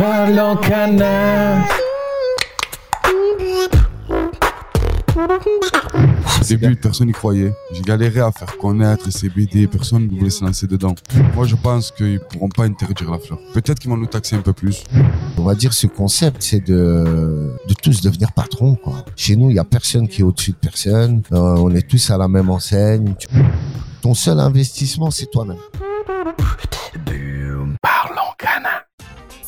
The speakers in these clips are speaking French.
Parlons canard. Au début, personne n'y croyait. J'ai galéré à faire connaître les CBD, personne ne voulait se lancer dedans. Moi, je pense qu'ils pourront pas interdire la fleur. Peut-être qu'ils vont nous taxer un peu plus. On va dire ce concept, c'est de, de tous devenir patron. Quoi. Chez nous, il y a personne qui est au-dessus de personne. Euh, on est tous à la même enseigne. Ton seul investissement, c'est toi-même.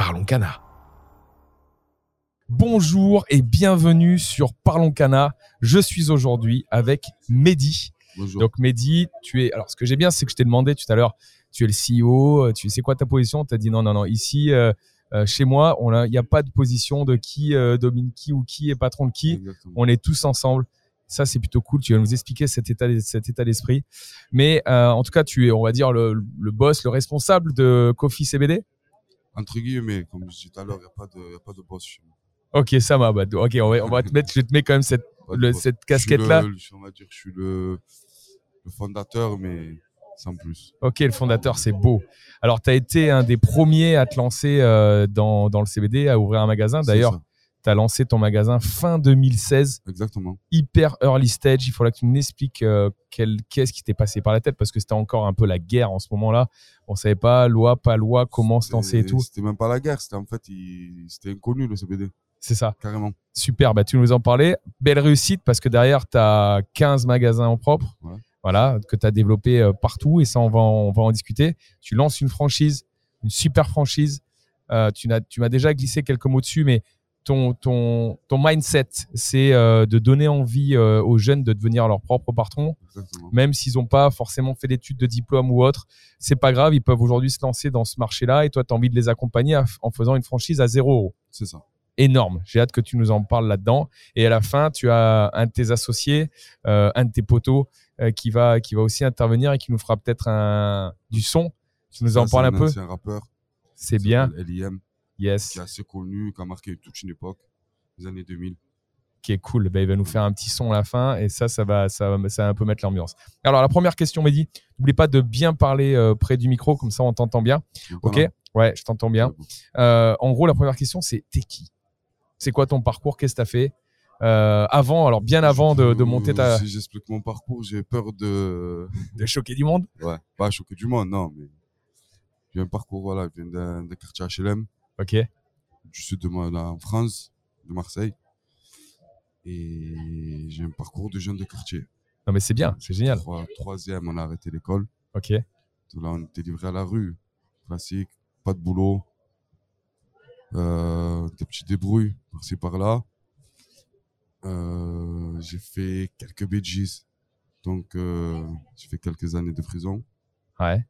Parlons Cana. Bonjour et bienvenue sur Parlons Cana. Je suis aujourd'hui avec Mehdi. Bonjour. Donc Mehdi, tu es. Alors ce que j'ai bien, c'est que je t'ai demandé tout à l'heure. Tu es le CEO. euh, Tu sais quoi ta position? Tu as dit non, non, non. Ici, euh, euh, chez moi, il n'y a pas de position de qui euh, domine qui ou qui est patron de qui. Exactement. On est tous ensemble. Ça, c'est plutôt cool. Tu vas nous expliquer cet état, cet état d'esprit. Mais euh, en tout cas, tu es, on va dire, le, le boss, le responsable de Coffee CBD. Entre guillemets, comme je disais tout à l'heure, il n'y a, pas de- y a pas de boss chez moi. Ok, ça m'a. Bah, ok, on va, on va te mettre. Je te mets quand même cette, le- cette casquette-là. On va dire que je suis le, le fondateur, mais sans plus. Ok, le fondateur, c'est beau. Alors, tu as été un des premiers à te lancer euh, dans, dans le CBD, à ouvrir un magasin. D'ailleurs. Tu as lancé ton magasin fin 2016, Exactement. hyper early stage. Il faudra que tu nous expliques euh, qu'est-ce qui t'est passé par la tête, parce que c'était encore un peu la guerre en ce moment-là. On savait pas, loi, pas loi, comment se lancer et tout. C'était même pas la guerre, c'était en fait, il- c'était inconnu le CBD, C'est ça. carrément. Super, bah, tu nous en parlais. Belle réussite, parce que derrière, tu as 15 magasins en propre. Ouais. Voilà, que tu as développé euh, partout et ça, on va, en, on va en discuter. Tu lances une franchise, une super franchise. Euh, tu m'as déjà glissé quelques mots dessus, mais ton, ton, ton mindset, c'est euh, de donner envie euh, aux jeunes de devenir leur propre patron, Exactement. même s'ils n'ont pas forcément fait d'études de diplôme ou autre. C'est pas grave, ils peuvent aujourd'hui se lancer dans ce marché-là et toi, tu as envie de les accompagner à- en faisant une franchise à zéro euro C'est ça. énorme. J'ai hâte que tu nous en parles là-dedans. Et à la fin, tu as un de tes associés, euh, un de tes potos, euh, qui va qui va aussi intervenir et qui nous fera peut-être un du son. Tu nous en parles un c'est peu? ancien rappeur. C'est bien. LIM, Yes. qui est assez connu, qui a marqué toute une époque, les années 2000. Qui est cool. Ben, il va nous faire un petit son à la fin et ça, ça va, ça, ça va un peu mettre l'ambiance. Alors la première question, Mehdi. N'oublie pas de bien parler euh, près du micro, comme ça on t'entend bien. Ok? voilà. Ouais, je t'entends bien. Euh, en gros, la première question, c'est t'es qui? C'est quoi ton parcours? Qu'est-ce que tu as fait? Euh, avant, alors bien avant de, de monter ta. Si j'explique mon parcours, j'ai peur de. de choquer du monde? Ouais, pas choquer du monde, non, mais. J'ai un parcours, voilà, je viens d'un quartier HLM, Ok. du sud de là, en France, de Marseille. Et j'ai un parcours de jeune de quartier. Non, mais c'est bien, c'est génial. Trois- troisième, on a arrêté l'école. Ok. Là, on était livré à la rue. Classique, pas de boulot. Euh, des petits débrouilles, par-ci par-là. Euh, j'ai fait quelques bêtises. Donc, euh, j'ai fait quelques années de prison. Ouais.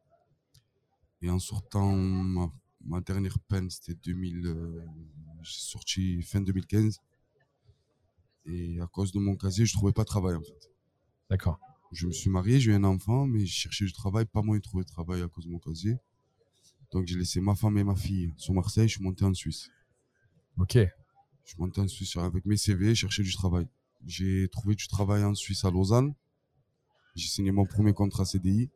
Et en sortant, ma, ma dernière peine, c'était 2000. euh, j'ai sorti fin 2015. Et à cause de mon casier, je trouvais pas de travail, en fait. D'accord. Je me suis marié, j'ai eu un enfant, mais je cherchais du travail, pas moyen de trouver de travail à cause de mon casier. Donc j'ai laissé ma femme et ma fille sur Marseille, je suis monté en Suisse. Ok. Je suis monté en Suisse avec mes CV, chercher du travail. J'ai trouvé du travail en Suisse à Lausanne. J'ai signé mon premier contrat CDI.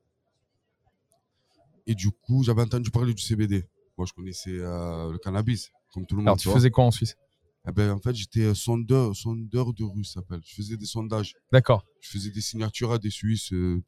Et du coup, j'avais entendu parler du CBD. Moi, je connaissais euh, le cannabis, comme tout le monde. Alors, tu faisais quoi en Suisse? Eh ben, en fait, j'étais euh, sondeur, sondeur de rue, ça s'appelle. Je faisais des sondages. D'accord. Je faisais des signatures à des Suisses, euh,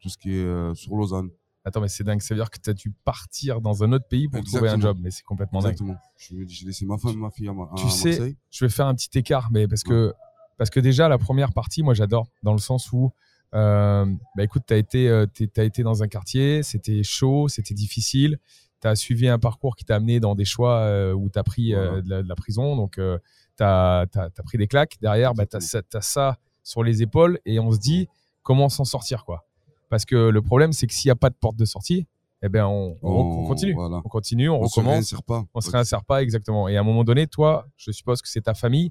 tout ce qui est euh, sur Lausanne. Attends, mais c'est dingue. Ça veut dire que tu as dû partir dans un autre pays pour trouver un job. Mais c'est complètement dingue. Exactement. Je- J'ai laissé ma femme et ma fille à, Ma- à Tu sais- Marseille. je vais faire un petit écart, mais parce que, parce que déjà, la première partie, moi, j'adore, dans le sens où, euh, bah, écoute, tu as, euh, été dans un quartier, c'était chaud, c'était difficile, tu as suivi un parcours qui t'a amené dans des choix euh, où tu as pris euh, Voilà. de, la, de la prison, donc tu as, pris des claques. Derrière, bah, tu as, ça sur les épaules et on se dit comment s'en sortir, quoi. Parce que le problème, c'est que s'il n'y a pas de porte de sortie, eh ben on, on- on continue. Voilà. On continue, on, On se recommence réinsère pas. on se réinsère pas exactement. Et à un moment donné, toi, je suppose que c'est ta famille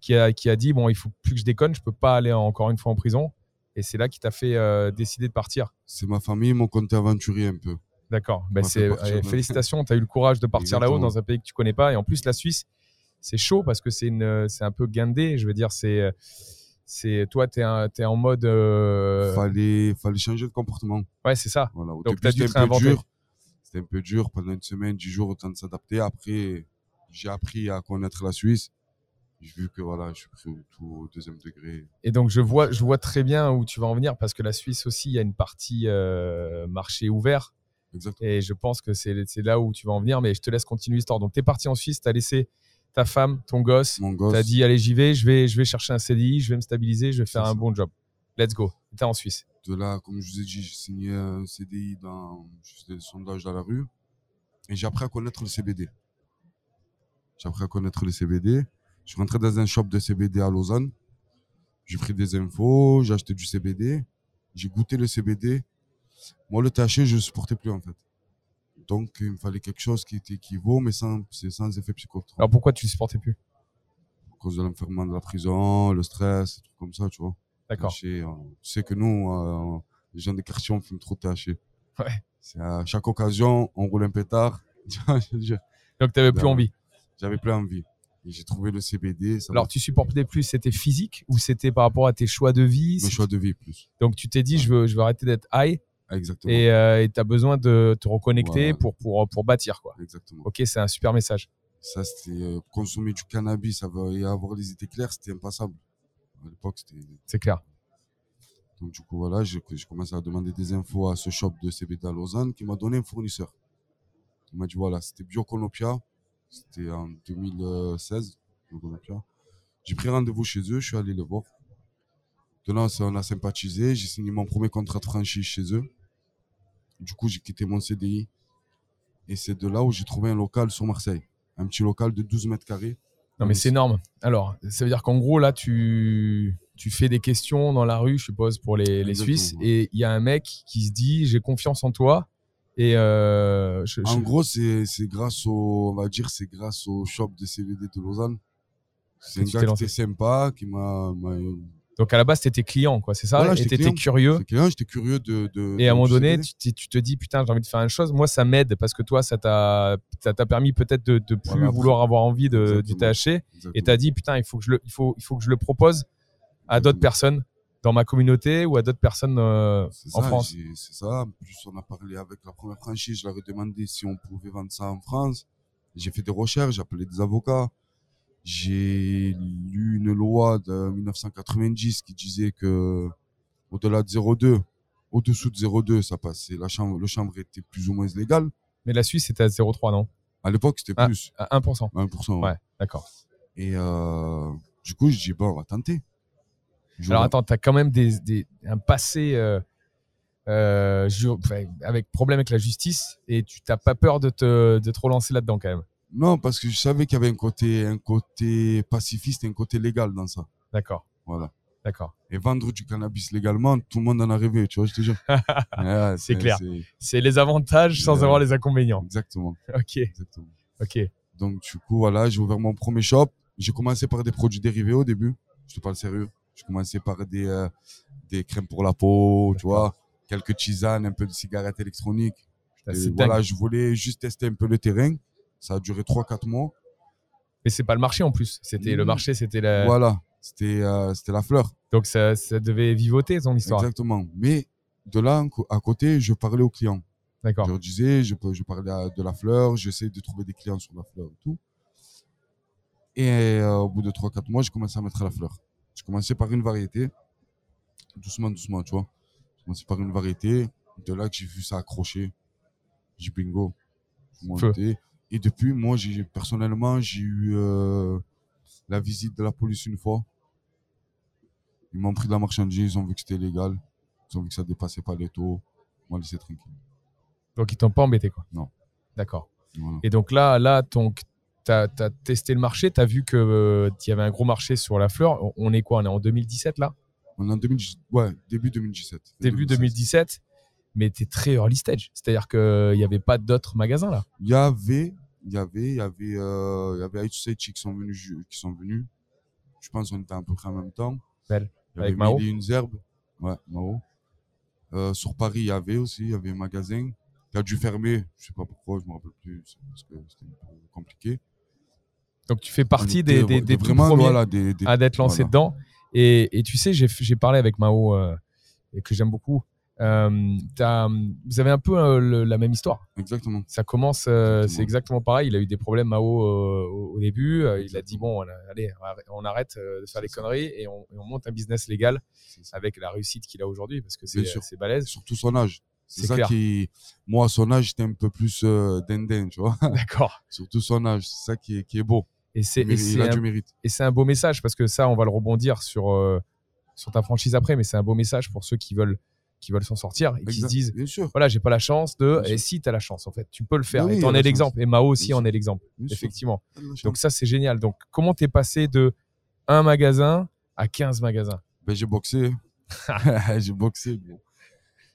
qui a, qui a dit bon, il faut plus que je déconne, je peux pas aller encore une fois en prison. Et c'est là qui t'a fait euh, décider de partir. C'est ma famille, mon côté aventurier un peu. D'accord. Ben c'est euh, félicitations, tu as eu le courage de partir là-haut dans un pays que tu connais pas. Et en plus, la Suisse, c'est chaud parce que c'est une, c'est un peu guindé. Je veux dire, c'est, c'est toi, tu es, en mode. euh, Fallait, fallait changer de comportement. Ouais, c'est ça. Voilà. Donc, début, t'as dû te un peu réinventer. dur. C'était un peu dur pendant une semaine, dix jours, autant de s'adapter. Après, j'ai appris à connaître la Suisse. J'ai vu que voilà, je suis pris au, tout au deuxième degré. Et donc, je vois, je vois très bien où tu vas en venir parce que la Suisse aussi, il y a une partie euh, marché ouvert. Exactement. Et je pense que c'est là où tu vas en venir, mais je te laisse continuer l'histoire. Donc, tu es parti en Suisse, tu as laissé ta femme, ton gosse, Mon tu gosse. as dit, allez, j'y vais, je vais, je vais chercher un CDI, je vais me stabiliser, je vais faire un ça. bon job. Let's go. Tu es en Suisse. De là, comme je vous ai dit, j'ai signé un CDI dans. Des sondages dans la rue. Et j'ai appris à connaître le CBD. J'ai appris à connaître le CBD. Je suis rentré dans un shop de CBD à Lausanne. J'ai pris des infos, j'ai acheté du CBD. J'ai goûté le CBD. Moi, le THC, je ne supportais plus en fait. Donc, il me fallait quelque chose qui était équivaut, mais sans, sans effet psychotrope. Alors, pourquoi tu ne supportais plus? À cause de l'enfermement de la prison, le stress, des trucs comme ça, tu vois. D'accord. Euh, tu sais que nous, euh, les gens des quartiers, on fume trop de THC. Ouais. C'est à chaque occasion, on roule un pétard. Donc, tu n'avais plus envie. J'avais plus envie. J'ai trouvé le CBD. Ça Alors, tu supportais plus, c'était physique ou c'était par rapport à tes choix de vie? Mes choix de vie plus. Donc, tu t'es dit, je veux, je veux arrêter d'être high Exactement. et tu as besoin de te reconnecter Voilà. pour, pour, pour bâtir. Quoi. Exactement. Ok, c'est un super message. Ça, c'était euh, consommer du cannabis et avoir les idées claires, c'était impassable. À l'époque, c'était. C'est clair. Donc, du coup, voilà, j'ai commencé à demander des infos à ce shop de CBD à Lausanne qui m'a donné un fournisseur. Il m'a dit voilà, c'était Bioconopia. C'était en 2016, Bioconopia. J'ai pris rendez-vous chez eux, je suis allé les voir. De là, on a sympathisé. J'ai signé mon premier contrat de franchise chez eux. Du coup, j'ai quitté mon CDI. Et c'est de là où j'ai trouvé un local sur Marseille. Un petit local de 12 mètres carrés. Non, mais c'est énorme. Alors, ça veut dire qu'en gros, là, tu, tu fais des questions dans la rue, je suppose, pour les, les Suisses. ouais. Et il y a un mec qui se dit J'ai confiance en toi. Et euh, je- En je- gros, c'est c'est grâce au, on va dire, c'est grâce au shop de CBD de Lausanne. C'est un gars qui était sympa, qui m'a. Donc, à la base, tu étais client, quoi, c'est ça Voilà, Et j'étais curieux. J'étais de. de Et à un moment donné, tu, te dis Putain, j'ai envie de faire une chose. Moi, ça m'aide parce que toi, ça t'a permis peut-être de, de plus Voilà, vouloir avoir envie de, du. THC. Et Exactement. tu as dit Putain, il faut, que je le, il, faut, il faut que je le propose à d'autres personnes dans ma communauté ou à d'autres personnes euh, en ça, France. C'est ça. En plus, on a parlé avec la première franchise. Je leur ai demandé si on pouvait vendre ça en France. J'ai fait des recherches, j'ai appelé des avocats. J'ai lu une loi de 1990 qui disait que au-delà de 0,2, au-dessous de 0,2, ça passait. La chambre, le chambre était plus ou moins légal. Mais la Suisse, c'était à 0,3, non? À l'époque, c'était Ah. plus. À 1%. 1%. ouais. Ouais, d'accord. Et euh, du coup, je dis, bon, on va tenter. Je Alors vois- attends, tu as quand même des, des- un passé euh, euh, avec problème avec la justice et tu t'as pas peur de te, de te relancer là-dedans quand même? Non, parce que je savais qu'il y avait un côté, un côté pacifiste un côté légal dans ça. D'accord, Voilà. d'accord. Et vendre du cannabis légalement, tout le monde en a rêvé, tu vois, je te jure. Ouais, C'est clair. c'est- les avantages sans avoir les inconvénients. Exactement, Ok, exactement. ok. Donc, du coup, voilà, j'ai ouvert mon premier shop. J'ai commencé par des produits dérivés au début. Je te parle sérieux. J'ai commencé par des, euh, des crèmes pour la peau, tu vois, quelques tisanes, un peu de cigarettes électroniques. Et voilà, dingue. je voulais juste tester un peu le terrain. Ça a duré 3-4 mois. Mais c'est pas le marché en plus. C'était le Mmh. marché, c'était la... Voilà, c'était euh, c'était la fleur. donc ça, ça devait vivoter ton histoire. Exactement. Mais de là, à côté, je parlais aux clients. D'accord. Je leur disais, je, je parlais de la fleur, j'essaie de trouver des clients sur la fleur et tout. Et euh, au bout de 3-4 mois, j'ai commencé à mettre la fleur. J'ai commencé par une variété, doucement, doucement, tu vois. J'ai commencé par une variété. De là que j'ai vu ça accrocher. J'ai bingo. Je montais. Et depuis, moi, j'ai personnellement, j'ai eu euh, la visite de la police une fois. Ils m'ont pris de la marchandise, ils ont vu que c'était légal. Ils ont vu que ça dépassait pas les taux. M'ont laissé tranquille. Donc, ils t'ont pas embêté, quoi? Non. D'accord. Voilà. Et donc là, là tu as, testé le marché, tu as vu qu'il y avait un gros marché sur la fleur. On- est quoi? On est en 2017 là? On est en 2000, ouais, début 2017. Début 2017 Mais tu es très early stage. C'est-à-dire qu'il n'y avait pas d'autres magasins là? Il y avait, il y avait, il y avait, euh, il y avait H7 qui sont venus, qui sont venus. Je pense qu'on était à peu près en même temps. Belle. Il y Avec avait Mao. Mille et une herbes. Ouais, Mao. Euh, sur Paris, il y avait aussi, il y avait un magasin qui a dû fermer. Je sais pas pourquoi, je me rappelle plus. Parce que c'était un peu compliqué. Donc tu fais partie était des, des, de des vraiment, premiers voilà, des, des- à d'être lancé voilà. dedans. Et, et tu sais, j'ai j'ai parlé avec Mao, euh, et que j'aime beaucoup. Euh, vous avez un peu euh, le- la même histoire. Exactement. Ça commence, euh, c'est exactement pareil. Il a eu des problèmes Mao au, au début. Il a dit bon, allez, on arrête de faire des conneries et on, et on monte un business légal avec la réussite qu'il a aujourd'hui parce que c'est balèze. Surtout son âge. C'est ça clair. qui, moi, à son âge, j'étais un peu plus dindin, tu vois. D'accord. Surtout son âge. C'est ça qui est, qui est beau. Et c'est et c'est a un, du mérite. et c'est un beau message parce que ça, on va le rebondir sur sur ta franchise après, mais c'est un beau message pour ceux qui veulent qui veulent s'en sortir et qui se disent Bien sûr. voilà, j'ai pas la chance de. Et sûr. si tu as la chance, en fait, tu peux le faire. Oui, et tu en es l'exemple. Et Mao aussi Bien en est l'exemple, effectivement. Chance. Donc ça, c'est génial. Donc comment t'es passé de un magasin à 15 magasins? Ben, j'ai boxé. j'ai boxé. gros.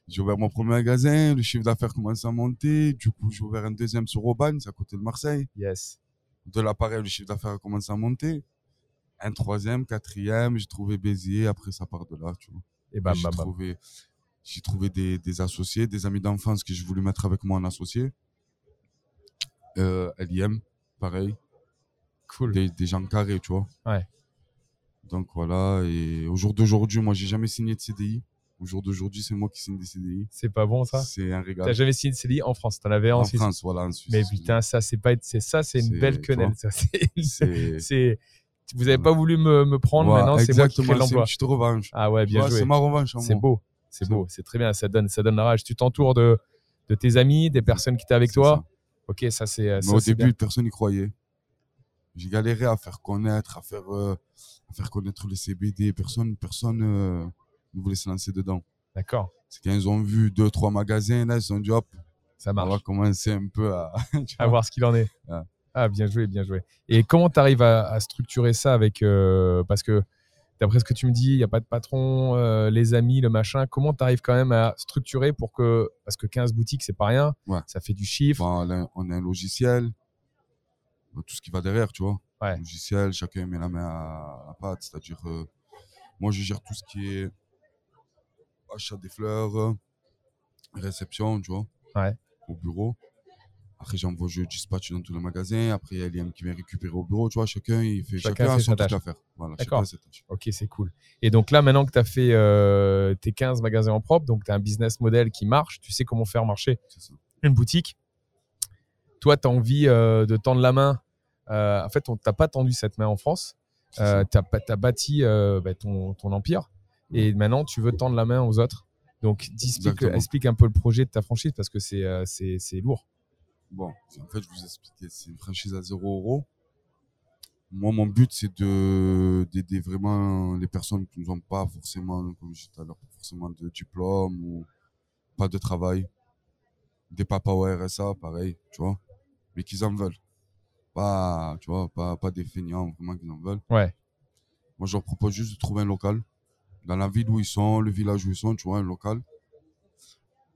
J'ai ouvert mon premier magasin, le chiffre d'affaires commence à monter. Du coup, j'ai ouvert un deuxième sur Aubagne, c'est à côté de Marseille. Yes. De l'appareil, le chiffre d'affaires a commencé à monter. Un troisième, quatrième, j'ai trouvé Béziers. Après, ça part de là, tu vois. Et bam, bam, bam. trouvé, j'ai trouvé des, des associés, des amis d'enfance que je voulais mettre avec moi en associé. Euh, LIM, pareil. Cool. Des, des gens carrés, tu vois. Ouais. Donc voilà, et au jour d'aujourd'hui, moi, j'ai jamais signé de CDI. Au jour d'aujourd'hui, c'est moi qui signe des CDI. C'est pas bon ça? C'est un T'as régal. jamais signé de CDI en France? T'en avais en, En Suisse? France, voilà, en Suisse. Mais putain, ça, c'est pas, ça, c'est une belle quenelle. c'est, vous avez Voilà. pas voulu me, me prendre. Ouais, maintenant, c'est moi qui crée exactement, c'est une l'emploi. petite revanche. Ah ouais, bien vois, joué. C'est ma revanche. en C'est beau, c'est beau, c'est très bien. Ça donne, ça donne la rage. Tu t'entoures de, de tes amis, des personnes qui étaient avec toi. ça. Ok, ça c'est. Mais ça, au début, bien. personne n'y croyait. J'ai galéré à faire connaître, à faire, euh, à faire connaître les CBD. Personne, personne euh, ne voulait se lancer dedans. D'accord, C'est quand ils ont vu deux, trois magasins, là, ils se sont dit, hop, ça on va marche. commencer un peu à. voir ce qu'il en est. Ouais. Ah, bien joué, bien joué. Et comment tu arrives à, à structurer ça avec. euh, parce que d'après ce que tu me dis, il n'y a pas de patron, euh, les amis, le machin. Comment tu arrives quand même à structurer pour que. Parce que 15 boutiques, c'est pas rien. Ouais. Ça fait du chiffre. Bon, là, on a un logiciel, euh, tout ce qui va derrière, tu vois. Ouais. Logiciel, chacun met la main à la pâte, c'est-à-dire, euh, moi je gère tout ce qui est achat des fleurs, réception, tu vois, Ouais. au bureau. Après, j'envoie, je dispatch dans tous les magasins. Après, il y a l'IM qui vient récupérer au bureau, tu vois. Chacun, il fait, Chacun chacun, fait a son truc à faire. Voilà, D'accord. chacun a ses tâches. Ok, c'est cool. Et donc là, maintenant que tu as fait euh, tes 15 magasins en propre, donc tu as un business model qui marche, tu sais comment faire marcher une boutique. Toi, tu as envie euh, de tendre la main. Euh, en fait, on t'a pas tendu cette main en France. Tu as, bâti euh, bah, ton, ton empire et maintenant tu veux tendre la main aux autres. Donc, explique, explique un peu le projet de ta franchise parce que c'est lourd. Bon, en fait, je vous expliquais, c'est une franchise à 0 euros. Moi, mon but, c'est de d'aider vraiment les personnes qui n'ont pas forcément, comme je disais tout à l'heure, pas forcément de diplôme ou pas de travail. Des papas au RSA, pareil, tu vois, mais qu'ils en veulent. Pas, tu vois, pas, pas des feignants, vraiment qu'ils en veulent. Ouais, Moi, je leur propose juste de trouver un local. Dans la ville où ils sont, le village où ils sont, tu vois, un local.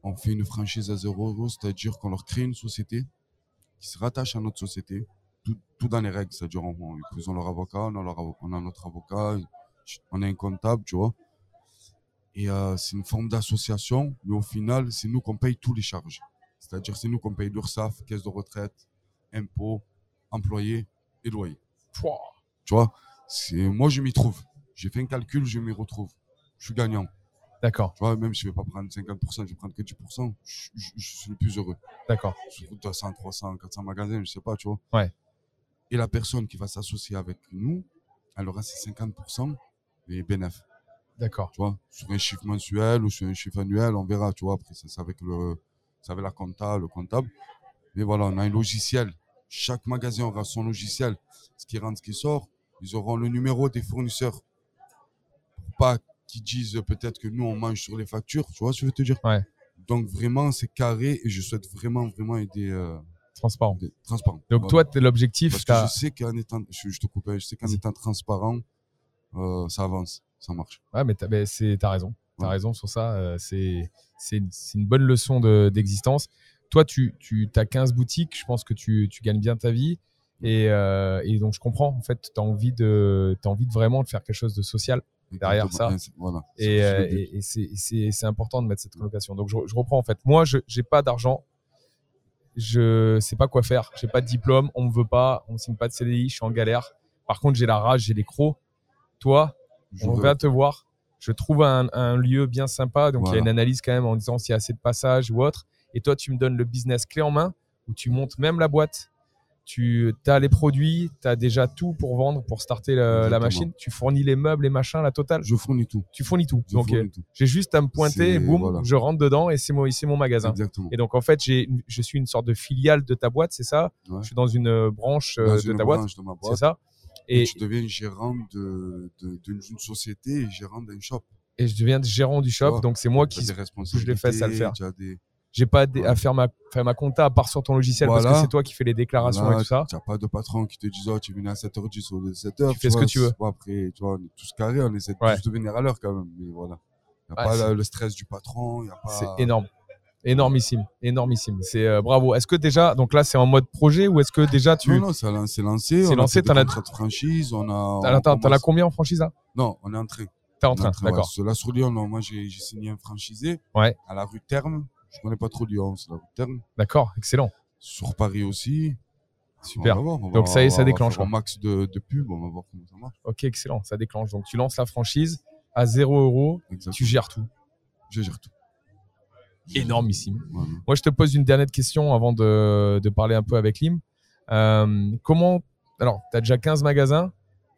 On fait une franchise à 0 euros, c'est-à-dire qu'on leur crée une société qui se rattache à notre société, tout, tout dans les règles. C'est-à-dire, on, on- ils ont leur avocat, on a, leur avo- on a notre avocat, on a un comptable, tu vois. Et euh, c'est une forme d'association, mais au final, c'est nous qu'on paye tous les charges. C'est-à-dire, c'est nous qu'on paye l'URSSAF, caisse de retraite, impôts, employés et loyers. Tu vois, moi je m'y trouve. J'ai fait un calcul, je m'y retrouve. Je suis gagnant. D'accord, Tu vois, même si je vais pas prendre 50%, je vais prendre que 10%, je, je- je suis le plus heureux. d'accord. Sur 200, 300, 400 magasins, je sais pas, tu vois. Ouais. Et la personne qui va s'associer avec nous, elle aura ses 50% des bénéfices. D'accord. Tu vois, sur un chiffre mensuel ou sur un chiffre annuel, on verra, tu vois. Après, ça, c'est avec, le, avec la compta, le comptable. Mais voilà, on a un logiciel. Chaque magasin aura son logiciel. Ce qui rentre, ce qui sort, ils auront le numéro des fournisseurs. Pour pas qu'ils disent peut-être que nous, on mange sur les factures. Tu vois ce que je veux te dire? Ouais. Donc, vraiment, c'est carré et je souhaite vraiment, vraiment aider. euh, Transparent. transparent. Donc Voilà. toi, l'objectif, Parce que je sais qu'en étant, je, je te coupe, hein, je sais qu'en étant transparent, euh, ça avance, ça marche. Ouais, mais t'as ben, raison. T'as Ouais. raison sur ça. euh, c'est une bonne leçon de- d'existence. Toi, tu, tu as 15 boutiques. Je pense que tu, tu gagnes bien ta vie. Et, euh, et donc, je comprends. En fait, tu as, envie de as envie de vraiment de faire quelque chose de social. Derrière Exactement. ça. Voilà. Et, C'est- et, et important de mettre cette colocation. Donc, je, je reprends en fait. Moi, je n'ai pas d'argent. Je sais pas quoi faire. J'ai pas de diplôme. On me veut pas. On signe pas de CDI. Je suis en galère. Par contre, j'ai la rage, j'ai les crocs. Toi, Je on va te voir. Je trouve un, un lieu bien sympa. Donc, il y a une analyse quand même en disant s'il y a assez de passages ou autre. Et toi, tu me donnes le business clé en main où tu montes même la boîte. Tu as les produits, tu as déjà tout pour vendre, pour starter la machine. Tu fournis les meubles, les machins, la totale. Je fournis tout. Tu fournis tout. Je Donc, j'ai juste à me pointer, et boum, voilà. je rentre dedans et c'est mon, mon magasin. Exactement. Et donc, en fait, je suis une sorte de filiale de ta boîte, c'est ça? Ouais. Je suis dans une euh, branche euh, Dans de une ta boîte, branche de c'est ça? Et et, tu deviens gérant de, de- d'une d'une société et gérant d'un shop. et je deviens gérant du shop, donc c'est moi qui je les fesse à le faire. tu as des, j'ai pas Ouais. à faire ma, faire ma compta à part sur ton logiciel parce que c'est toi qui fais les déclarations voilà, et tout ça. Tu n'as pas de patron qui te dit oh, tu es venu à 7h10 ou 7h. Tu fais ce que tu veux. après, tu vois, on est tous carrés, on essaie de Ouais. tous de venir à l'heure quand même. Mais voilà. Il n'y a Ouais, pas le stress du patron. pas... C'est énorme. Énormissime, énormissime. C'est euh, bravo. Est-ce que déjà, donc là, c'est en mode projet ou est-ce que déjà tu. Non, non, c'est lancé. C'est lancé, t'en as- de franchise. On a, t'en as commence- combien en franchise là? Non, on est en train. T'es en train, train, ouais. d'accord. Sur- Là, sur Lyon, non, moi, j'ai j'ai signé un franchisé Ouais. à la rue Terme. Je connais pas trop Lyon, c'est la Terme. D'accord, excellent. Sur Paris aussi. Super. On va voir, on va- Donc, ça y est, on ça va déclenche, faire Un quoi. max de, de pub, on va voir comment ça marche. Ok, excellent, ça déclenche. Donc tu lances la franchise à 0 euros, tu gères tout. Je gère tout. Énormissime. Moi, je te pose une dernière question avant de, de parler un peu avec Lim. Euh, comment. Alors, tu as déjà 15 magasins,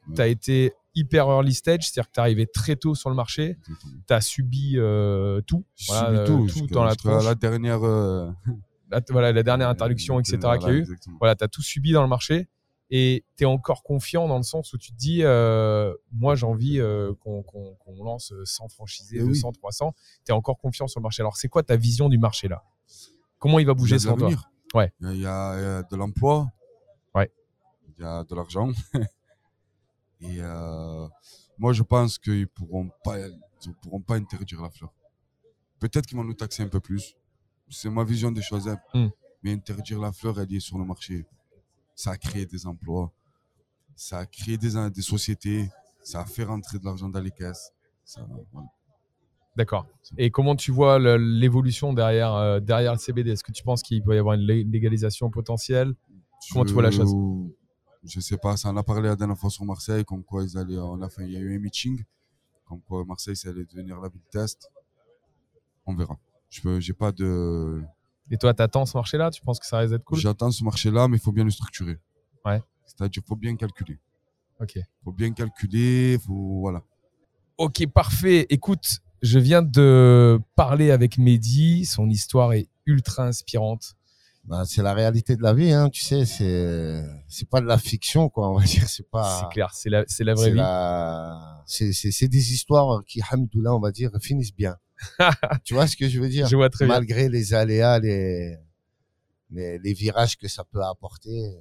Ouais. tu as été hyper early stage, c'est-à-dire que tu es arrivé très tôt sur le marché, tu as subi euh, tout, Voilà, euh, tout, tout dans la tronche. la dernière. euh, la, voilà, la dernière interdiction, etc. voilà, qu'il y a eu. exactement. Voilà, tu as tout subi dans le marché et tu es encore confiant dans le sens où tu te dis, euh, moi j'ai envie euh, qu'on lance 100 franchisés, Eh oui. 200, 300. Tu es encore confiant sur le marché. Alors, c'est quoi ta vision du marché là? Comment il va bouger selon toi? Ouais. Il y a- il y, a, il y a de l'emploi. Ouais. Il y a de l'argent. Et euh, moi, je pense qu'ils pourront pas, ils pourront pas interdire la fleur. Peut-être qu'ils vont nous taxer un peu plus. C'est ma vision des choses. hein. Hmm. Mais interdire la fleur, elle est sur le marché. Ça a créé des emplois. Ça a créé des, des sociétés. Ça a fait rentrer de l'argent dans les caisses. Voilà. D'accord. Et comment tu vois l'évolution derrière, euh, derrière le CBD Est-ce que tu penses qu'il peut y avoir une lé- légalisation potentielle? Comment tu vois la chose? Je sais pas, ça en a parlé la dernière fois sur Marseille, comme quoi ils allaient, on a fait, il y a eu un meeting, comme quoi Marseille, ça allait devenir la ville test. On verra. Je j'ai pas de, Et toi, t'attends ce marché-là? Tu penses que ça risque d'être cool? J'attends ce marché-là, mais il faut bien le structurer. Ouais. C'est-à-dire, faut bien calculer. Ok. Faut bien calculer, faut, voilà. Ok, parfait. Écoute, je viens de parler avec Mehdi. Son histoire est ultra inspirante. Bah, c'est la réalité de la vie, hein, tu sais, c'est c'est pas de la fiction, quoi, on va dire, c'est pas. C'est clair, c'est la, c'est la vraie vie. la- c'est c'est c'est des histoires qui, hamdoullah, on va dire, finissent bien. tu vois ce que je veux dire? Je vois très bien. Malgré les aléas, les, les les virages que ça peut apporter.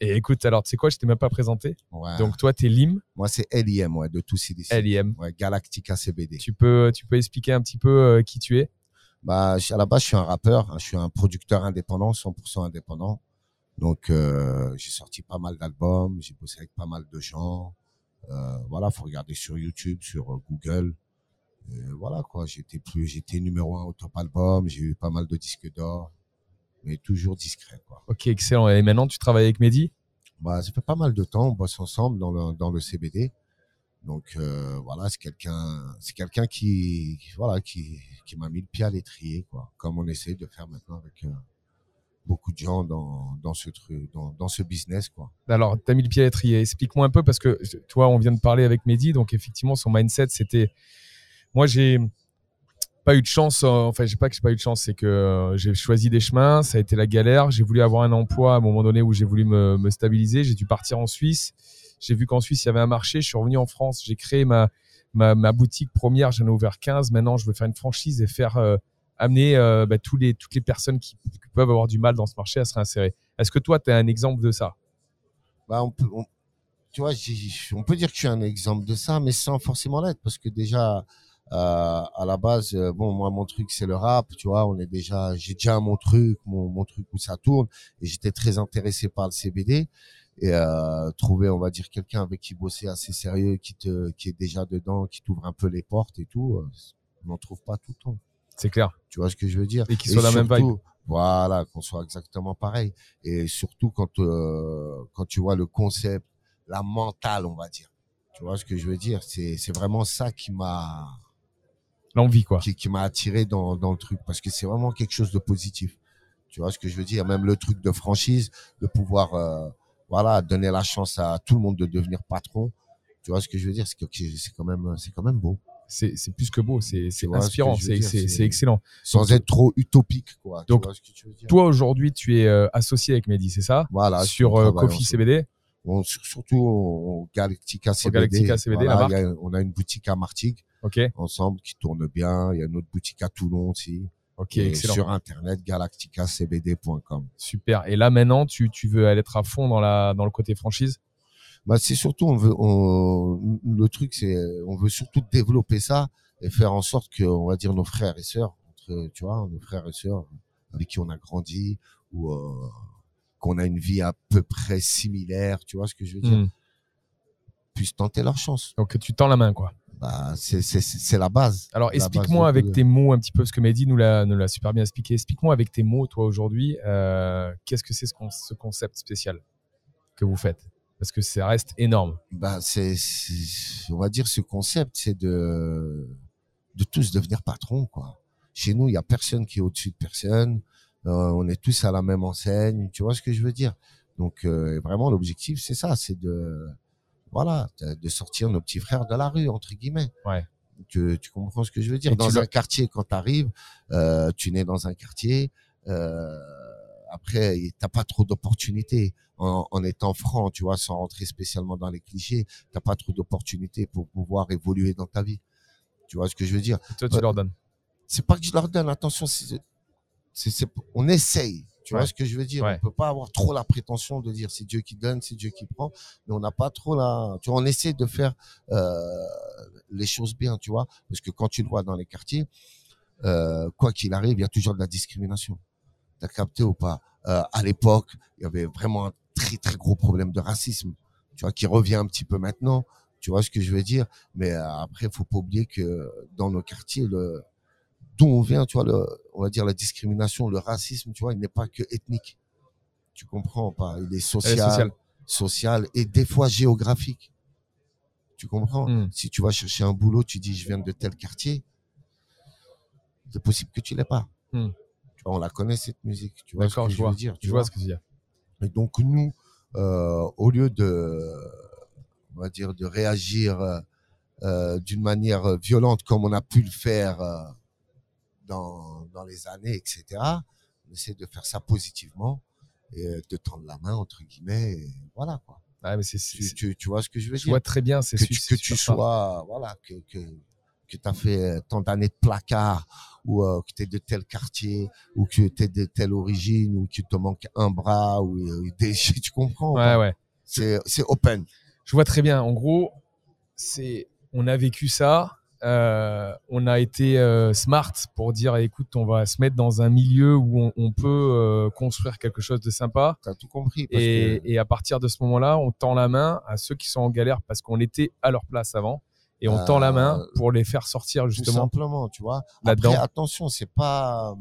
Et écoute, alors, tu sais quoi, je t'ai même pas présenté. Ouais. Donc, toi, t'es Lim, moi, c'est LIM, ouais, de tout CDC. LIM. Ouais, Galactica CBD. Tu peux, tu peux expliquer un petit peu euh, qui tu es? Bah, à la base, je suis un rappeur, hein, je suis un producteur indépendant, 100% indépendant. Donc, euh, j'ai sorti pas mal d'albums, j'ai bossé avec pas mal de gens. Euh, voilà, faut regarder sur YouTube, sur euh, Google. Et voilà quoi, j'étais plus, j'étais numéro un au top album, j'ai eu pas mal de disques d'or, mais toujours discret quoi. Ok, excellent. Et maintenant, tu travailles avec Mehdi? Bah, ça fait pas mal de temps, on bosse ensemble dans le dans le CBD. Donc euh, voilà, c'est quelqu'un, c'est quelqu'un qui, voilà, qui qui m'a mis le pied à l'étrier quoi, comme on essaie de faire maintenant avec euh, beaucoup de gens dans, dans ce truc, dans, dans ce business, quoi. Alors, tu as mis le pied à l'étrier. Explique-moi un peu parce que toi, on vient de parler avec Mehdi, donc effectivement, son mindset, c'était. Moi, j'ai pas eu de chance. euh, Enfin, j'ai pas que j'ai pas eu de chance, c'est que euh, j'ai choisi des chemins. Ça a été la galère. J'ai voulu avoir un emploi à un moment donné où j'ai voulu me, me stabiliser. J'ai dû partir en Suisse. J'ai vu qu'en Suisse, il y avait un marché. Je suis revenu en France. J'ai créé ma, ma, boutique première. J'en ai ouvert 15. Maintenant, je veux faire une franchise et faire euh, amener euh, bah, tous les, toutes les personnes qui, peuvent avoir du mal dans ce marché à se réinsérer. Est-ce que toi, tu es un exemple de ça? Bah, on peut, tu vois, on peut dire que je suis un exemple de ça, mais sans forcément l'être, parce que déjà, euh, à la base, bon, moi, mon truc, c'est le rap, tu vois, on est déjà, j'ai déjà mon truc, mon truc où ça tourne, et j'étais très intéressé par le CBD, et euh, trouver, on va dire, quelqu'un avec qui bosser assez sérieux, qui te, qui est déjà dedans, qui t'ouvre un peu les portes et tout, euh, on n'en trouve pas tout le temps. C'est clair. Tu vois ce que je veux dire? Et qu'ils soient la même vibe. Voilà, qu'on soit exactement pareil. Et surtout quand euh, quand tu vois le concept, la mentale, on va dire. Tu vois ce que je veux dire? C'est c'est vraiment ça qui m'a L'envie, quoi. qui, qui m'a attiré dans dans le truc parce que c'est vraiment quelque chose de positif. Tu vois ce que je veux dire? Même le truc de franchise, de pouvoir euh, voilà donner la chance à tout le monde de devenir patron. Tu vois ce que je veux dire? C'est quand même c'est quand même beau. C'est plus que beau, c'est inspirant, c'est excellent. Sans Donc, être trop utopique quoi. donc, tu vois ce que tu veux dire? Toi, aujourd'hui, tu es euh, associé avec Mehdi, c'est ça? Voilà, Sur on euh, Coffee. CBD On- sur- surtout au Galactica CBD. Galactica CBD, la il y a- on a une boutique à Martigues Ok, ensemble qui tourne bien. Il y a une autre boutique à Toulon aussi. Ok, Et excellent. sur internet galacticacbd.com. Super. Et là, maintenant, tu, tu veux aller être à fond dans, la, dans le côté franchise? Bah c'est surtout on veut on, le truc c'est on veut surtout développer ça et faire en sorte que on va dire nos frères et sœurs entre tu vois nos frères et sœurs avec qui on a grandi ou euh, qu'on a une vie à peu près similaire, tu vois ce que je veux dire, Hmm. puissent tenter leur chance. Donc, tu tends la main, quoi. Bah c'est la base. Alors, explique-moi avec tes mots un petit peu, parce que Mehdi nous l'a super bien expliqué. Explique-moi avec tes mots, toi, aujourd'hui, euh, qu'est-ce que c'est ce, con- ce concept spécial que vous faites? Parce que ça reste énorme. bah c'est on va dire ce concept c'est de de tous devenir patron quoi chez nous il y a personne qui est au-dessus de personne Euh, on est tous à la même enseigne tu vois ce que je veux dire? Donc euh, vraiment l'objectif c'est ça c'est de voilà de, sortir nos petits frères de la rue entre guillemets Ouais. tu, tu comprends ce que je veux dire? Et dans un quartier quand tu arrives euh, tu nais dans un quartier euh, après t'as pas trop d'opportunités en, en étant franc tu vois sans rentrer spécialement dans les clichés t'as pas trop d'opportunités pour pouvoir évoluer dans ta vie tu vois ce que je veux dire? Et toi, tu Ouais. leur donnes? c'est pas que je leur donne attention c'est- on essaye tu Ouais. vois ce que je veux dire? Ouais. on peut pas avoir trop la prétention de dire c'est Dieu qui donne c'est Dieu qui prend mais on n'a pas trop la tu vois on essaie de faire euh, les choses bien tu vois? Parce que quand tu le vois dans les quartiers euh, quoi qu'il arrive il y a toujours de la discrimination. T'as capté ou pas? Euh, à l'époque il y avait vraiment un très très gros problème de racisme tu vois qui revient un petit peu maintenant tu vois ce que je veux dire? Mais euh, après faut pas oublier que dans nos quartiers le d'où on vient, tu vois, le, on va dire la discrimination, le racisme, tu vois, il n'est pas que ethnique. Tu comprends pas? Il est social, est social et des fois géographique. Tu comprends? Hmm. Si tu vas chercher un boulot, tu dis je viens de tel quartier, c'est possible que tu l'aies pas. Hmm. Tu vois, on la connaît cette musique. Tu vois ce que je je, vois. veux dire tu Je vois? ce que tu veux dire. et donc nous, euh, au lieu de, on va dire, de réagir euh, euh, d'une manière violente comme on a pu le faire euh, dans, dans les années, etc., on essaie de faire ça positivement et euh, de tendre la main, entre guillemets, et voilà quoi. Ouais, mais c'est- Tu, tu, tu vois ce que je veux je dire? vois très bien. C'est Que tu, que tu ça. sois, voilà, que, que, que tu as fait euh, tant d'années de placard ou euh, que tu es de tel quartier ou que tu es de telle origine ou qu'il te manque un bras ou euh, des tu comprends ou Ouais, ouais. c'est c'est open Je vois très bien. En gros, c'est on a vécu ça. Euh, on a été euh, smart pour dire écoute, on va se mettre dans un milieu où on, on peut euh, construire quelque chose de sympa. t'as tout compris parce Et, que et à partir de ce moment-là, on tend la main à ceux qui sont en galère parce qu'on était à leur place avant. Et on tend la main pour les faire sortir tout justement. simplement tu vois après attention c'est pas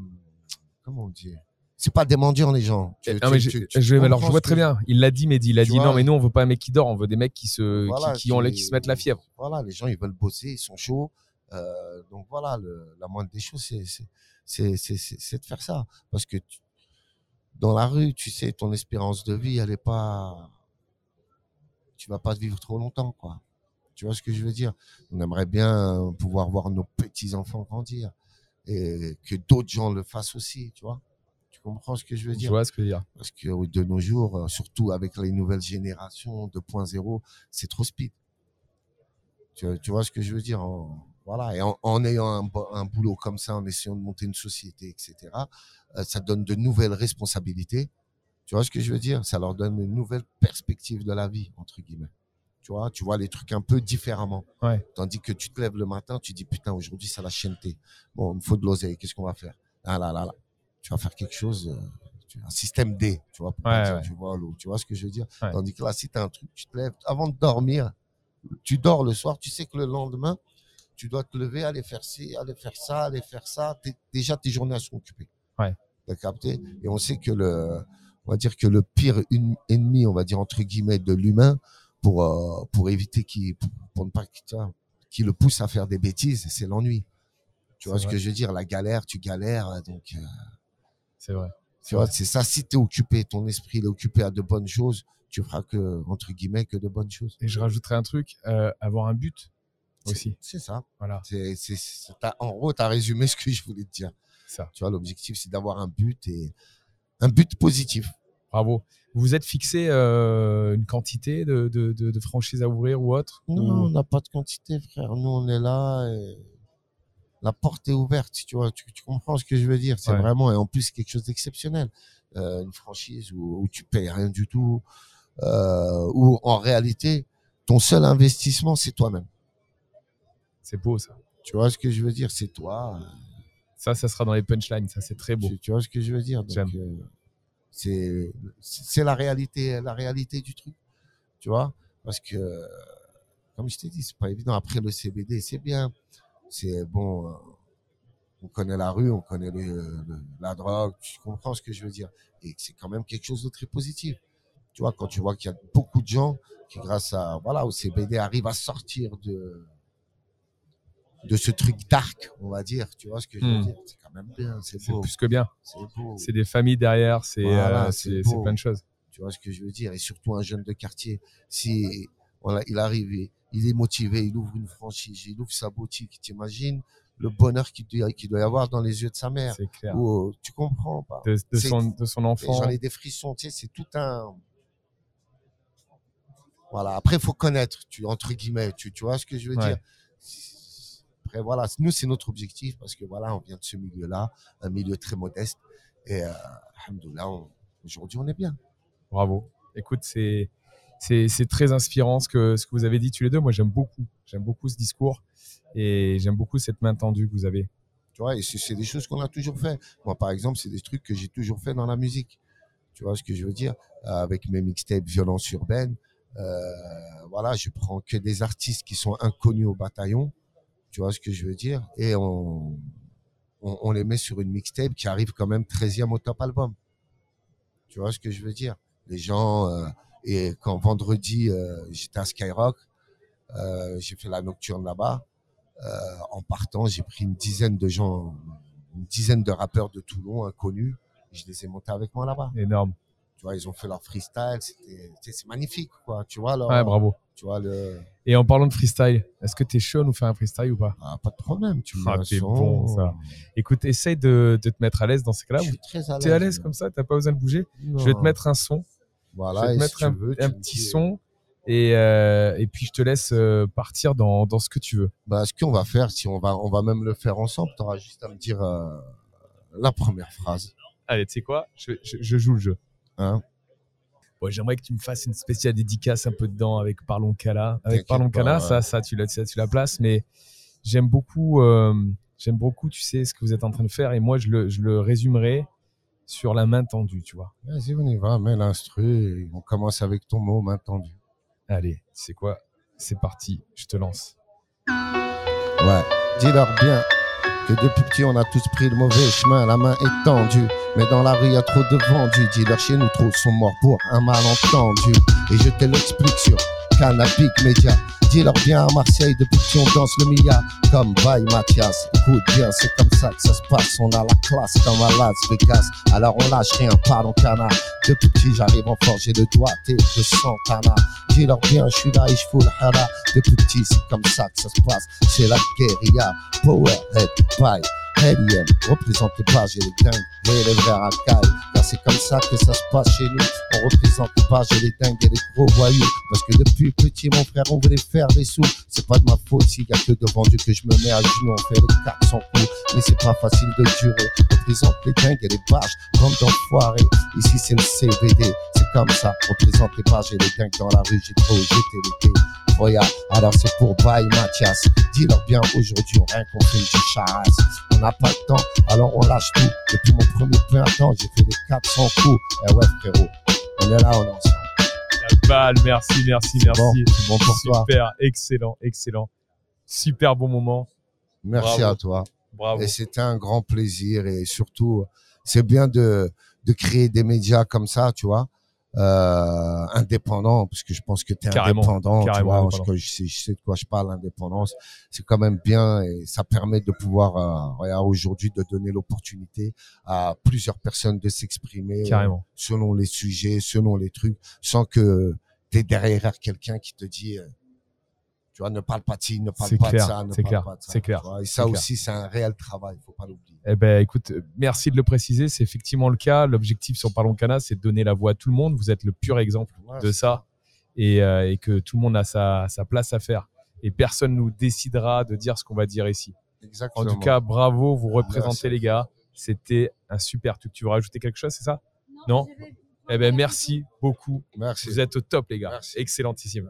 comment on dit? C'est pas des mendiants les gens Tu- non, tu- mais tu- je, alors, je vois très bien. Il l'a dit, Mehdi. Il a dit vois, non, mais nous, on veut pas un mec qui dort. On veut des mecs qui se, Voilà, qui, qui ont, qui se mettent la fièvre. Voilà, les gens ils veulent bosser, ils sont chauds. Euh, donc voilà, le, la moindre des choses, c'est c'est c'est c'est c'est- c'est de faire ça, parce que tu- dans la rue, tu sais, ton espérance de vie, elle est pas. Tu vas pas vivre trop longtemps, quoi. Tu vois ce que je veux dire? On aimerait bien pouvoir voir nos petits enfants grandir et que d'autres gens le fassent aussi, tu vois comprends ce que je veux Je dire vois ce que tu veux dire. Parce que de nos jours, euh, surtout avec les nouvelles générations 2.0, c'est trop speed. Tu, tu vois ce que je veux dire En- Voilà. Et en, en ayant un boulot comme ça, en essayant de monter une société, etc., euh, ça donne de nouvelles responsabilités. Tu vois ce que je veux dire? Ça leur donne une nouvelle perspective de la vie, entre guillemets. Tu vois, tu vois les trucs un peu différemment. Ouais. Tandis que tu te lèves le matin, tu dis putain, aujourd'hui, c'est la chaîneté. Bon, il me faut de l'oseille. Qu'est-ce qu'on va faire? Ah là là là. Tu vas faire quelque chose, euh, un système D, tu vois, pour Ouais, dire, ouais. tu vois, tu vois ce que je veux dire Ouais. Tandis que là, si tu as un truc, tu te lèves avant de dormir, tu dors le soir, tu sais que le lendemain, tu dois te lever, aller faire ci, aller faire ça, aller faire ça. Déjà, tes journées sont occupées. Ouais. T'as capté? Et on sait que le, on va dire que le pire ennemi, on va dire entre guillemets, de l'humain, pour euh, pour éviter qu'il, pour, pour ne pas qu'il le pousse à faire des bêtises, c'est l'ennui. Tu vois ce vrai. que je veux dire? La galère, tu galères, donc. euh, C'est vrai. tu vois, c'est ça. Si tu es occupé, ton esprit il est occupé à de bonnes choses, tu feras que, entre guillemets, que de bonnes choses. Et je rajouterais un truc, euh, avoir un but aussi. C'est ça. Voilà, C'est, c'est, c'est- t'as- en gros, tu as résumé ce que je voulais te dire. ça. Tu vois, l'objectif, c'est d'avoir un but et un but positif. Bravo. Vous vous êtes fixé euh, une quantité de, de, de, de franchises à ouvrir ou autre? Non, Ou- on n'a pas de quantité, frère. Nous, on est là et la porte est ouverte. Tu vois, tu, tu comprends ce que je veux dire. C'est Ouais. vraiment, et en plus, quelque chose d'exceptionnel. Euh, une franchise où, où tu payes rien du tout, euh, où en réalité, ton seul investissement, c'est toi-même. C'est beau ça. Tu vois ce que je veux dire? C'est toi. euh, Ça, ça sera dans les punchlines. Ça, c'est très beau. Tu, tu vois ce que je veux dire? C'est c'est la réalité, la réalité du truc. Tu vois? Parce que, comme je t'ai dit, c'est pas évident. Après le CBD, c'est bien. C'est bon. euh, on connaît la rue, on connaît le- le- la drogue. Tu comprends ce que je veux dire Et c'est quand même quelque chose de très positif. Tu vois, quand tu vois qu'il y a beaucoup de gens qui, grâce à voilà au CBD, arrivent à sortir de de ce truc dark, on va dire. Tu vois ce que je veux Hmm. dire C'est quand même bien. C'est C'est beau. plus que bien. C'est beau. C'est des familles derrière. C'est Voilà, euh, beau. plein de choses. Tu vois ce que je veux dire? Et surtout un jeune de quartier, si voilà, il arrive, il est motivé, il ouvre une franchise, il ouvre sa boutique, t'imagines le bonheur qu'il doit, y avoir dans les yeux de sa mère. C'est clair. Ou, tu comprends pas De, son, de son enfant. J'en ai des frissons, tu sais, c'est tout un... Voilà, après, il faut connaître, tu, entre guillemets, tu, tu vois ce que je veux Ouais. dire? Après, voilà, nous, c'est notre objectif parce que voilà, on vient de ce milieu-là, un milieu très modeste. Et, euh, aujourd'hui, on est bien. Bravo. Écoute, c'est c'est très inspirant ce que ce que vous avez dit tous les deux. Moi, j'aime beaucoup. J'aime beaucoup ce discours et j'aime beaucoup cette main tendue que vous avez. Tu vois, et c'est des choses qu'on a toujours fait. Moi, par exemple, c'est des trucs que j'ai toujours fait dans la musique. Tu vois ce que je veux dire? Euh, Avec mes mixtapes Violence urbaine, euh, voilà, je prends que des artistes qui sont inconnus au bataillon. Tu vois ce que je veux dire? Et on, on, on les met sur une mixtape qui arrive quand même 13e au top album. Tu vois ce que je veux dire? Les gens, euh, et quand vendredi, euh, j'étais à Skyrock, euh, j'ai fait la nocturne là-bas. Euh, en partant, j'ai pris une dizaine de gens, une dizaine de rappeurs de Toulon inconnus. Je les ai montés avec moi là-bas. Énorme. Tu vois, ils ont fait leur freestyle. Tu c'est magnifique, quoi. Tu vois, leur, Ouais, bravo. tu vois le, Et en parlant de freestyle, est-ce que t'es chaud à nous faire un freestyle ou pas? Ah, pas de problème. Tu me Ah, t'es bon, ça. Écoute, essaye de, de te mettre à l'aise dans ces cas-là. Je suis très à l'aise. T'es à l'aise comme ça, t'as pas besoin de bouger? Non. Je vais te mettre un son. Voilà. je vais te mettre un, veux, un petit dis, son et, euh, et puis je te laisse euh, partir dans, dans ce que tu veux. Bah, ce qu'on va faire, si on va, on va même le faire ensemble, tu auras juste à me dire euh, la première phrase. Allez, tu sais quoi? Je, je- je joue le jeu. Hein? Bon, J'aimerais que tu me fasses une spéciale dédicace un peu dedans avec Parlons Cala. Avec Parlons Cala, ça, ça, tu la, tu la places, mais j'aime beaucoup, euh, j'aime beaucoup, tu sais, ce que vous êtes en train de faire et moi, je le, je le résumerai sur la main tendue, tu vois. Vas-y, on y va. Mets l'instru et on commence avec ton mot, main tendue. Allez, sais quoi? C'est parti, je te lance. Ouais, dis-leur bien que depuis petit on a tous pris le mauvais chemin, la main est tendue. Mais dans la rue y a trop de vendus, dis-leur chez nous trop sont morts pour un malentendu. Et je te l'explique sur Dis-leur bien à Marseille depuis qu'on danse le Mia comme Bye Mathias. Écoute bien, c'est comme ça que ça se passe. On a la classe comme à Las Vegas. Alors on lâche rien, pardon canard. Depuis petit, j'arrive en forge et le doigté de Santana. Dis-leur bien, je suis là et je fous le hara. Depuis petit, c'est comme ça que ça se passe. C'est la guérilla. Powerhead, bye. Alien, représente les pages et les dingues et les vrais racailles. Car c'est comme ça que ça se passe chez nous. On représente les pages et les dingues et les gros voyous. Parce que depuis petit, mon frère, on voulait faire des sous. C'est pas de ma faute s'il y a que devant Dieu que je me mets à genoux. On fait les 400 coups, mais c'est pas facile de durer. Représente les dingues et les pages comme d'enfoirés. Ici, c'est le CBD, c'est comme ça. Représente les pages et les dingues dans la rue. J'ai trop jeté les. Alors c'est pour Baye Mathias. Dis-leur bien aujourd'hui, on rien fait du. On n'a pas le temps, alors on lâche tout. Depuis mon premier printemps, j'ai fait les 400 coups. Eh ouais, frérot, on est là, on est ensemble. La balle, merci, merci, merci. bon, bon pour toi. Super, excellent, excellent. Super bon moment. Merci Bravo. à toi. Bravo. Et c'était un grand plaisir et surtout, c'est bien de, de créer des médias comme ça, tu vois, euh, indépendants, parce que je pense que tu es Carrément, indépendant, tu vois, indépendant. je, je sais, je sais de quoi je parle, l'indépendance, c'est quand même bien et ça permet de pouvoir, euh, aujourd'hui, de donner l'opportunité à plusieurs personnes de s'exprimer Carrément. selon les sujets, selon les trucs, sans que tu es derrière quelqu'un qui te dit, euh, tu vois, ne parle pas de ci, ne parle pas clair, de ça, ne c'est parle clair, pas de ça. c'est clair, tu vois. Et ça aussi, c'est un réel travail, faut pas l'oublier. Eh ben, écoute, merci de le préciser. C'est effectivement le cas. L'objectif sur Parlons Cana, c'est de donner la voix à tout le monde. Vous êtes le pur exemple Ouais, de ça et, euh, et que tout le monde a sa, sa place à faire. Et personne nous décidera de dire ce qu'on va dire ici. En Exactement. tout cas, bravo, vous représentez Merci. les gars. C'était un super truc. Tu veux rajouter quelque chose, c'est ça? Non Eh ben, merci beaucoup. merci. Vous êtes au top, les gars. Merci. Excellentissime.